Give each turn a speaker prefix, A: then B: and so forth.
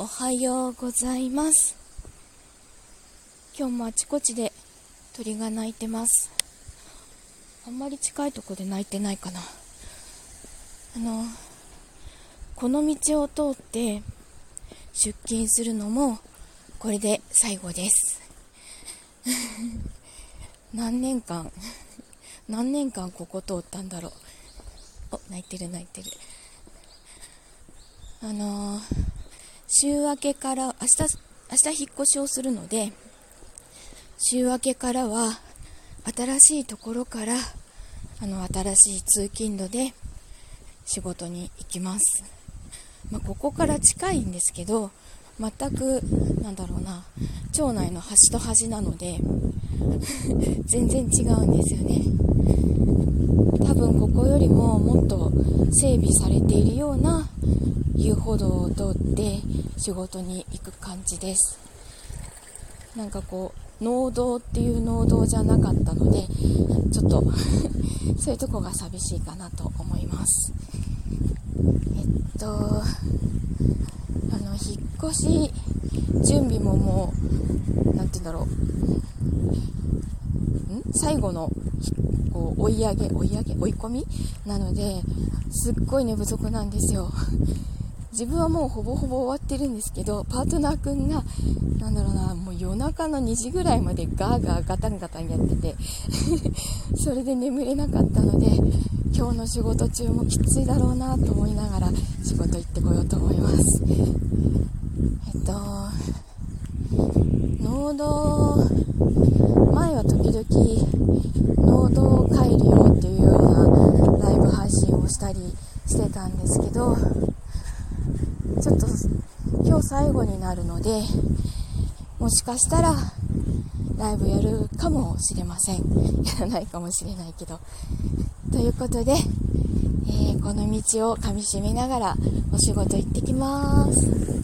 A: おはようございます。今日もあちこちで鳥が鳴いてます。あんまり近いとこで鳴いてないかな。あのこの道を通って出勤するのもこれで最後です。何年間何年間ここ通ったんだろう。お泣いてる泣いてる。あのー週明けから明日明日引っ越しをするので週明けからは新しいところからあの新しい通勤路で仕事に行きます、まあ、ここから近いんですけど全くなんだろうな町内の端と端なので 全然違うんですよね多分ここよりももっと整備されているような遊歩道を通って仕事に行く感じです。なんかこう農道っていう農道じゃなかったのでちょっと そういうとこが寂しいかなと思います。えっとあの引っ越し準備ももう何て言うんだろう。ん？最後のこう追い上げ追い上げ追い込み？なのですっごい寝不足なんですよ。自分はもうほぼほぼ終わってるんですけどパートナーくんがなんだろうなもう夜中の2時ぐらいまでガーガーガタンガタンやってて それで眠れなかったので今日の仕事中もきついだろうなと思いながら仕事行ってこようと思います。えっと農道前は時々農道帰るよっていうようなライブ配信をしたりしてたんですけどちょっと今日最後になるのでもしかしたらライブやるかもしれません。やらないかもしれないけど。ということで、えー、この道をかみしめながらお仕事行ってきます。